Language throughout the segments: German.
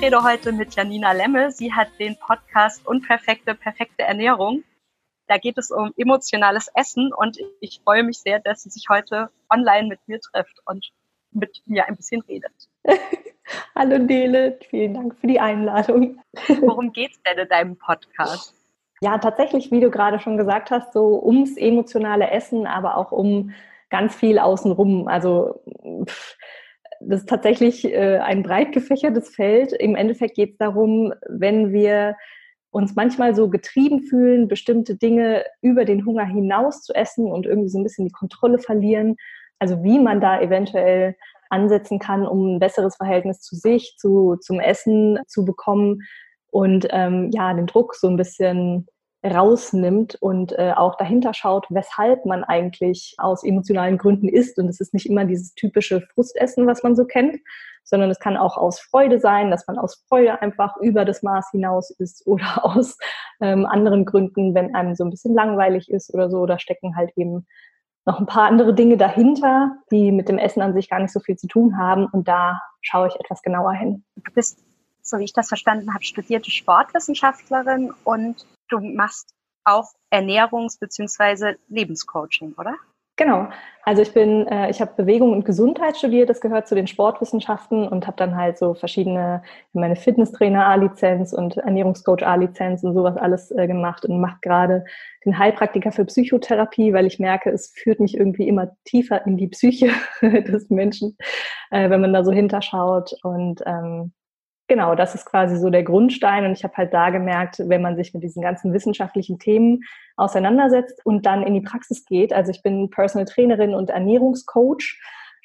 Ich rede heute mit Janina Lemme. Sie hat den Podcast Unperfekte, perfekte Ernährung. Da geht es um emotionales Essen und ich freue mich sehr, dass sie sich heute online mit mir trifft und mit mir ein bisschen redet. Hallo Dele, vielen Dank für die Einladung. Worum geht es denn in deinem Podcast? Ja, tatsächlich, wie du gerade schon gesagt hast, so ums emotionale Essen, aber auch um ganz viel außenrum. Also pff, das ist tatsächlich äh, ein breit gefächertes Feld. Im Endeffekt geht es darum, wenn wir uns manchmal so getrieben fühlen, bestimmte Dinge über den Hunger hinaus zu essen und irgendwie so ein bisschen die Kontrolle verlieren. Also wie man da eventuell ansetzen kann, um ein besseres Verhältnis zu sich, zu, zum Essen zu bekommen und ähm, ja, den Druck so ein bisschen rausnimmt und äh, auch dahinter schaut, weshalb man eigentlich aus emotionalen Gründen isst. Und es ist nicht immer dieses typische Frustessen, was man so kennt, sondern es kann auch aus Freude sein, dass man aus Freude einfach über das Maß hinaus isst oder aus ähm, anderen Gründen, wenn einem so ein bisschen langweilig ist oder so. Da stecken halt eben noch ein paar andere Dinge dahinter, die mit dem Essen an sich gar nicht so viel zu tun haben. Und da schaue ich etwas genauer hin. Du bist, so wie ich das verstanden habe, studierte Sportwissenschaftlerin und du machst auch Ernährungs- bzw. Lebenscoaching, oder? Genau. Also ich bin, äh, ich habe Bewegung und Gesundheit studiert, das gehört zu den Sportwissenschaften und habe dann halt so verschiedene, meine Fitnesstrainer A-Lizenz und Ernährungscoach A-Lizenz und sowas alles äh, gemacht und mache gerade den Heilpraktiker für Psychotherapie, weil ich merke, es führt mich irgendwie immer tiefer in die Psyche des Menschen, äh, wenn man da so hinterschaut und ähm, Genau, das ist quasi so der Grundstein. Und ich habe halt da gemerkt, wenn man sich mit diesen ganzen wissenschaftlichen Themen auseinandersetzt und dann in die Praxis geht, also ich bin Personal Trainerin und Ernährungscoach,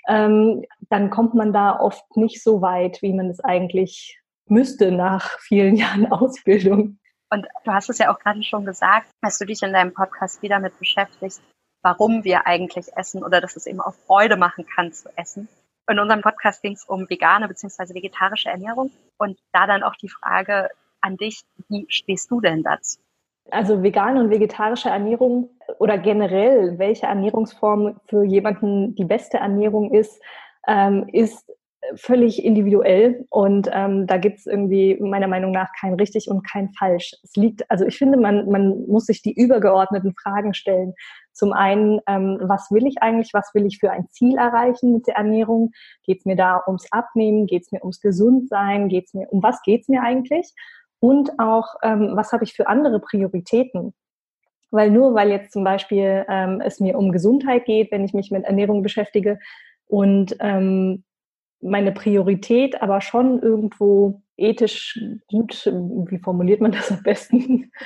ähm, dann kommt man da oft nicht so weit, wie man es eigentlich müsste nach vielen Jahren Ausbildung. Und du hast es ja auch gerade schon gesagt, dass du dich in deinem Podcast wieder mit beschäftigst, warum wir eigentlich essen oder dass es eben auch Freude machen kann zu essen. In unserem Podcast ging es um vegane bzw. vegetarische Ernährung und da dann auch die Frage an dich, wie stehst du denn dazu? Also vegane und vegetarische Ernährung oder generell, welche Ernährungsform für jemanden die beste Ernährung ist, ähm, ist völlig individuell und ähm, da gibt es irgendwie meiner Meinung nach kein richtig und kein falsch. Es liegt, also ich finde, man, man muss sich die übergeordneten Fragen stellen. Zum einen, ähm, was will ich eigentlich, was will ich für ein Ziel erreichen mit der Ernährung? Geht es mir da ums Abnehmen? Geht es mir ums Gesundsein? Geht's mir, um was geht es mir eigentlich? Und auch, ähm, was habe ich für andere Prioritäten? Weil nur weil jetzt zum Beispiel ähm, es mir um Gesundheit geht, wenn ich mich mit Ernährung beschäftige und ähm, meine Priorität aber schon irgendwo ethisch gut, wie formuliert man das am besten?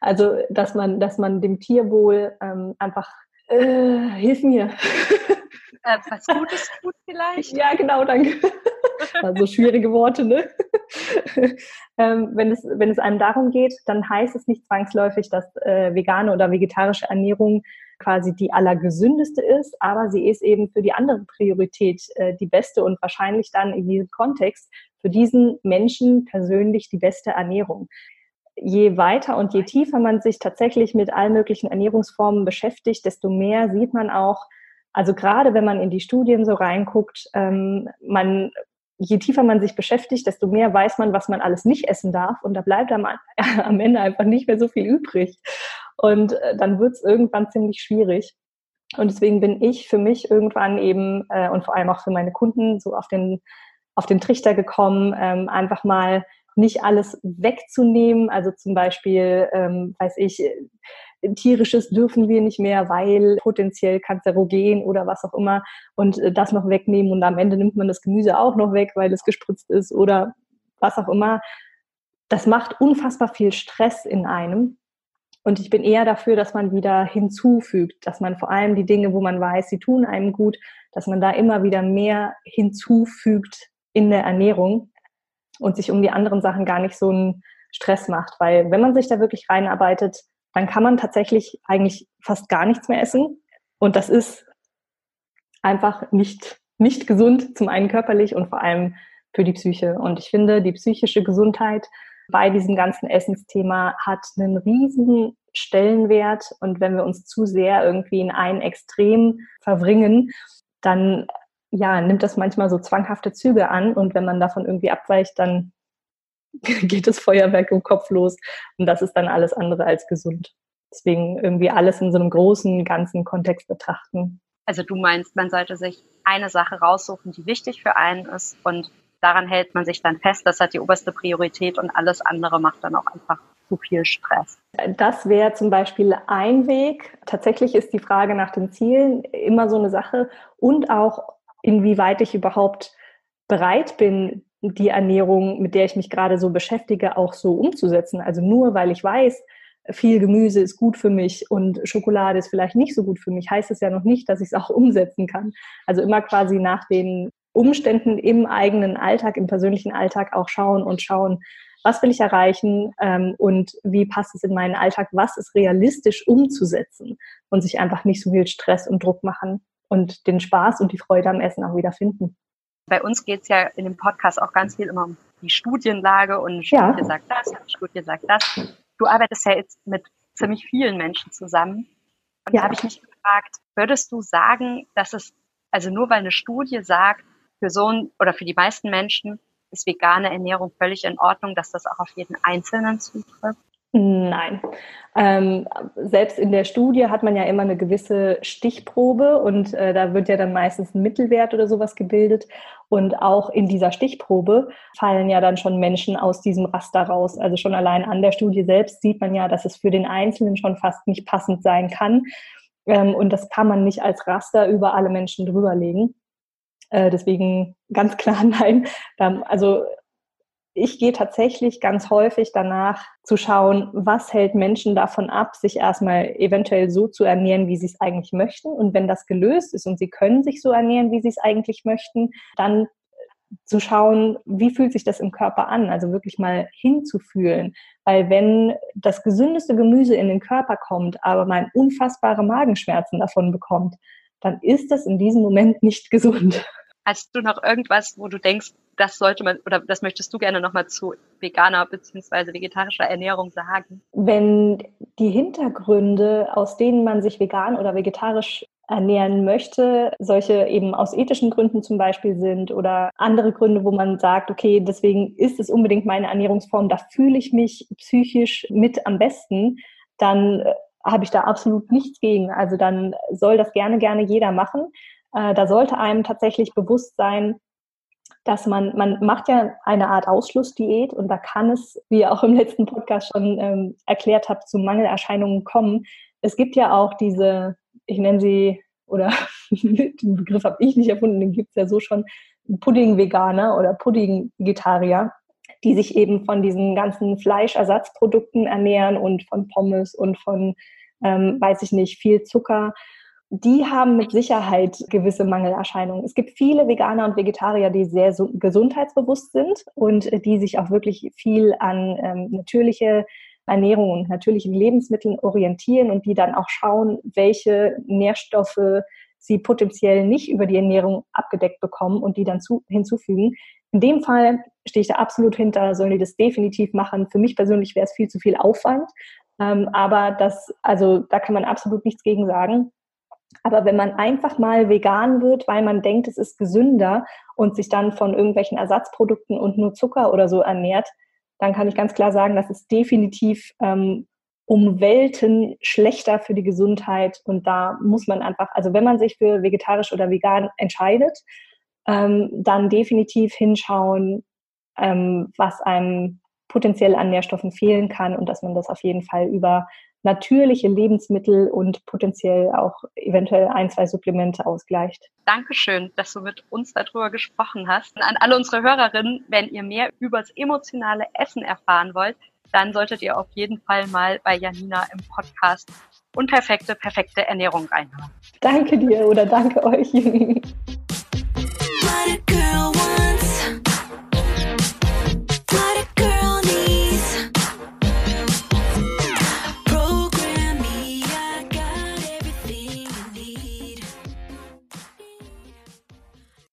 Also, dass man, dass man dem Tierwohl ähm, einfach, äh, hilf mir. Äh, was Gutes tut vielleicht? Ja, genau, danke. Also schwierige Worte, ne? ähm, wenn, es, wenn es einem darum geht, dann heißt es nicht zwangsläufig, dass äh, vegane oder vegetarische Ernährung quasi die allergesündeste ist, aber sie ist eben für die andere Priorität äh, die beste und wahrscheinlich dann in diesem Kontext für diesen Menschen persönlich die beste Ernährung. Je weiter und je tiefer man sich tatsächlich mit allen möglichen Ernährungsformen beschäftigt, desto mehr sieht man auch, also gerade wenn man in die Studien so reinguckt, ähm, man je tiefer man sich beschäftigt, desto mehr weiß man, was man alles nicht essen darf. Und da bleibt am, Ende einfach nicht mehr so viel übrig. Und äh, dann wird es irgendwann ziemlich schwierig. Und deswegen bin ich für mich irgendwann eben äh, und vor allem auch für meine Kunden so auf den, auf den Trichter gekommen, ähm, einfach mal nicht alles wegzunehmen. Also zum Beispiel, ähm, weiß ich, tierisches dürfen wir nicht mehr, weil potenziell kanzerogen oder was auch immer und äh, das noch wegnehmen und am Ende nimmt man das Gemüse auch noch weg, weil es gespritzt ist oder was auch immer. Das macht unfassbar viel Stress in einem und ich bin eher dafür, dass man wieder hinzufügt, dass man vor allem die Dinge, wo man weiß, sie tun einem gut, dass man da immer wieder mehr hinzufügt in der Ernährung und sich um die anderen Sachen gar nicht so einen Stress macht. Weil wenn man sich da wirklich reinarbeitet, dann kann man tatsächlich eigentlich fast gar nichts mehr essen. Und das ist einfach nicht, nicht gesund, zum einen körperlich und vor allem für die Psyche. Und ich finde, die psychische Gesundheit bei diesem ganzen Essensthema hat einen riesen Stellenwert. Und wenn wir uns zu sehr irgendwie in ein Extrem verbringen, dann ja, nimmt das manchmal so zwanghafte Züge an. Und wenn man davon irgendwie abweicht, dann geht das Feuerwerk im Kopf los und das ist dann alles andere als gesund. Deswegen irgendwie alles in so einem großen, ganzen Kontext betrachten. Also du meinst, man sollte sich eine Sache raussuchen, die wichtig für einen ist und daran hält man sich dann fest. Das hat die oberste Priorität und alles andere macht dann auch einfach zu viel Stress. Das wäre zum Beispiel ein Weg. Tatsächlich ist die Frage nach den Zielen immer so eine Sache und auch inwieweit ich überhaupt bereit bin, die Ernährung, mit der ich mich gerade so beschäftige, auch so umzusetzen. Also nur weil ich weiß, viel Gemüse ist gut für mich und Schokolade ist vielleicht nicht so gut für mich, heißt es ja noch nicht, dass ich es auch umsetzen kann. Also immer quasi nach den Umständen im eigenen Alltag, im persönlichen Alltag auch schauen und schauen, was will ich erreichen ähm, und wie passt es in meinen Alltag, was ist realistisch umzusetzen und sich einfach nicht so viel Stress und Druck machen und den Spaß und die Freude am Essen auch wieder finden. Bei uns geht es ja in dem Podcast auch ganz viel immer um die Studienlage und eine Studie ja. sagt das, eine Studie sagt das. Du arbeitest ja jetzt mit ziemlich vielen Menschen zusammen. Und ja. da habe ich mich gefragt, würdest du sagen, dass es, also nur weil eine Studie sagt, für so ein, oder für die meisten Menschen ist vegane Ernährung völlig in Ordnung, dass das auch auf jeden Einzelnen zutrifft? Nein. Ähm, selbst in der Studie hat man ja immer eine gewisse Stichprobe und äh, da wird ja dann meistens ein Mittelwert oder sowas gebildet. Und auch in dieser Stichprobe fallen ja dann schon Menschen aus diesem Raster raus. Also schon allein an der Studie selbst sieht man ja, dass es für den Einzelnen schon fast nicht passend sein kann. Ähm, und das kann man nicht als Raster über alle Menschen drüberlegen. Äh, deswegen ganz klar nein. Also ich gehe tatsächlich ganz häufig danach zu schauen, was hält Menschen davon ab, sich erstmal eventuell so zu ernähren, wie sie es eigentlich möchten. Und wenn das gelöst ist und sie können sich so ernähren, wie sie es eigentlich möchten, dann zu schauen, wie fühlt sich das im Körper an, also wirklich mal hinzufühlen. Weil wenn das gesündeste Gemüse in den Körper kommt, aber man unfassbare Magenschmerzen davon bekommt, dann ist das in diesem Moment nicht gesund. Hast du noch irgendwas, wo du denkst, das sollte man oder das möchtest du gerne nochmal zu veganer bzw. vegetarischer Ernährung sagen? Wenn die Hintergründe, aus denen man sich vegan oder vegetarisch ernähren möchte, solche eben aus ethischen Gründen zum Beispiel sind oder andere Gründe, wo man sagt, okay, deswegen ist es unbedingt meine Ernährungsform, da fühle ich mich psychisch mit am besten, dann äh, habe ich da absolut nichts gegen. Also dann soll das gerne, gerne jeder machen. Äh, da sollte einem tatsächlich bewusst sein, dass man, man macht ja eine Art Ausschlussdiät und da kann es, wie ihr auch im letzten Podcast schon ähm, erklärt habt, zu Mangelerscheinungen kommen. Es gibt ja auch diese, ich nenne sie, oder den Begriff habe ich nicht erfunden, den gibt es ja so schon, Pudding-Veganer oder Pudding-Vegetarier, die sich eben von diesen ganzen Fleischersatzprodukten ernähren und von Pommes und von, ähm, weiß ich nicht, viel Zucker die haben mit Sicherheit gewisse Mangelerscheinungen. Es gibt viele Veganer und Vegetarier, die sehr gesundheitsbewusst sind und die sich auch wirklich viel an ähm, natürliche Ernährung und natürlichen Lebensmitteln orientieren und die dann auch schauen, welche Nährstoffe sie potenziell nicht über die Ernährung abgedeckt bekommen und die dann zu, hinzufügen. In dem Fall stehe ich da absolut hinter, sollen die das definitiv machen. Für mich persönlich wäre es viel zu viel Aufwand. Ähm, aber das, also da kann man absolut nichts gegen sagen. Aber wenn man einfach mal vegan wird, weil man denkt, es ist gesünder und sich dann von irgendwelchen Ersatzprodukten und nur Zucker oder so ernährt, dann kann ich ganz klar sagen, das ist definitiv ähm, um Welten schlechter für die Gesundheit. Und da muss man einfach, also wenn man sich für vegetarisch oder vegan entscheidet, ähm, dann definitiv hinschauen, ähm, was einem potenziell an Nährstoffen fehlen kann und dass man das auf jeden Fall über natürliche Lebensmittel und potenziell auch eventuell ein, zwei Supplemente ausgleicht. Dankeschön, dass du mit uns darüber gesprochen hast. Und an alle unsere Hörerinnen, wenn ihr mehr über das emotionale Essen erfahren wollt, dann solltet ihr auf jeden Fall mal bei Janina im Podcast Unperfekte, perfekte Ernährung reinhören. Danke dir oder danke euch.